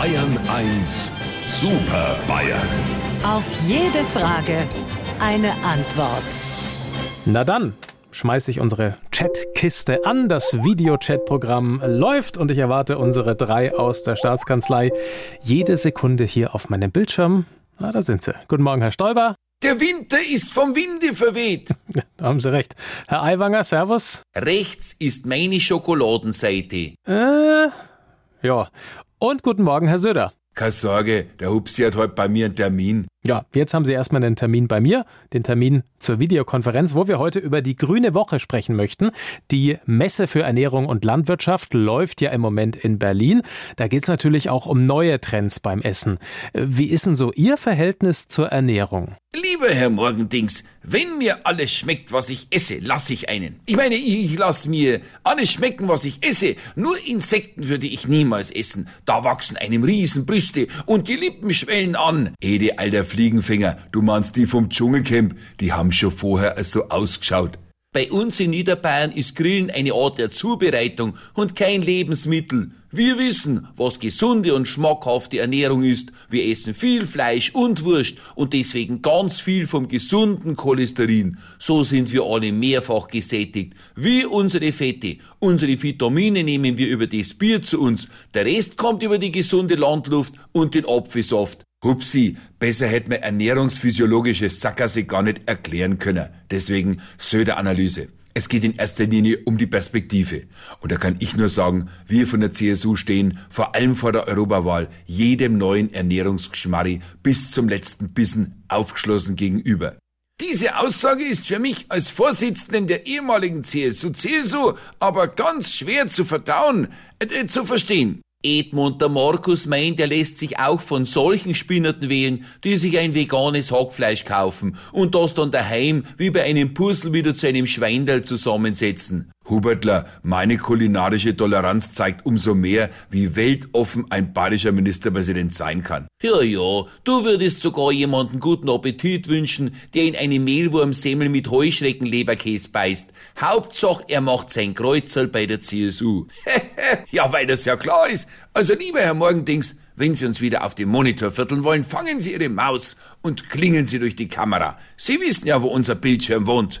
Bayern 1 Super Bayern. Auf jede Frage eine Antwort. Na dann, schmeiße ich unsere Chatkiste an. Das Videochat-Programm läuft und ich erwarte unsere drei aus der Staatskanzlei jede Sekunde hier auf meinem Bildschirm. Na, da sind sie. Guten Morgen, Herr Stoiber. Der Winter ist vom Winde verweht. Da haben Sie recht. Herr Aiwanger, Servus. Rechts ist meine Schokoladenseite. Äh, ja. Und guten Morgen, Herr Söder. Keine Sorge, der Hupsi hat heute bei mir einen Termin. Ja, jetzt haben Sie erstmal einen Termin bei mir, den Termin zur Videokonferenz, wo wir heute über die Grüne Woche sprechen möchten. Die Messe für Ernährung und Landwirtschaft läuft ja im Moment in Berlin. Da geht es natürlich auch um neue Trends beim Essen. Wie ist denn so Ihr Verhältnis zur Ernährung? Lieber Herr Morgendings, wenn mir alles schmeckt, was ich esse, lasse ich einen. Ich meine, ich lasse mir alles schmecken, was ich esse. Nur Insekten würde ich niemals essen. Da wachsen einem Riesenbrüste und die Lippen schwellen an. Ede, alter Fliegenfänger, du meinst die vom Dschungelcamp, die haben schon vorher so ausgeschaut. Bei uns in Niederbayern ist Grillen eine Art der Zubereitung und kein Lebensmittel. Wir wissen, was gesunde und schmackhafte Ernährung ist. Wir essen viel Fleisch und Wurst und deswegen ganz viel vom gesunden Cholesterin. So sind wir alle mehrfach gesättigt. Wie unsere Fette. Unsere Vitamine nehmen wir über das Bier zu uns. Der Rest kommt über die gesunde Landluft und den Apfelsaft. Hupsi, besser hätte man ernährungsphysiologische Sackgasse gar nicht erklären können. Deswegen Söder-Analyse. Es geht in erster Linie um die Perspektive. Und da kann ich nur sagen, wir von der CSU stehen vor allem vor der Europawahl jedem neuen Ernährungsgeschmarri bis zum letzten Bissen aufgeschlossen gegenüber. Diese Aussage ist für mich als Vorsitzenden der ehemaligen CSU, CSU aber ganz schwer zu verdauen, äh, zu verstehen. Edmund der Markus meint, er lässt sich auch von solchen Spinnerten wählen, die sich ein veganes Hackfleisch kaufen und das dann daheim wie bei einem Puzzle wieder zu einem Schweindel zusammensetzen. Hubertler, meine kulinarische Toleranz zeigt umso mehr, wie weltoffen ein bayerischer Ministerpräsident sein kann. Ja, ja, du würdest sogar jemanden guten Appetit wünschen, der in eine Mehlwurmsemmel mit Heuschreckenleberkäse beißt. Hauptsache, er macht sein Kreuzel bei der CSU. ja, weil das ja klar ist. Also, lieber Herr Morgendings, wenn Sie uns wieder auf dem Monitor vierteln wollen, fangen Sie Ihre Maus und klingeln Sie durch die Kamera. Sie wissen ja, wo unser Bildschirm wohnt.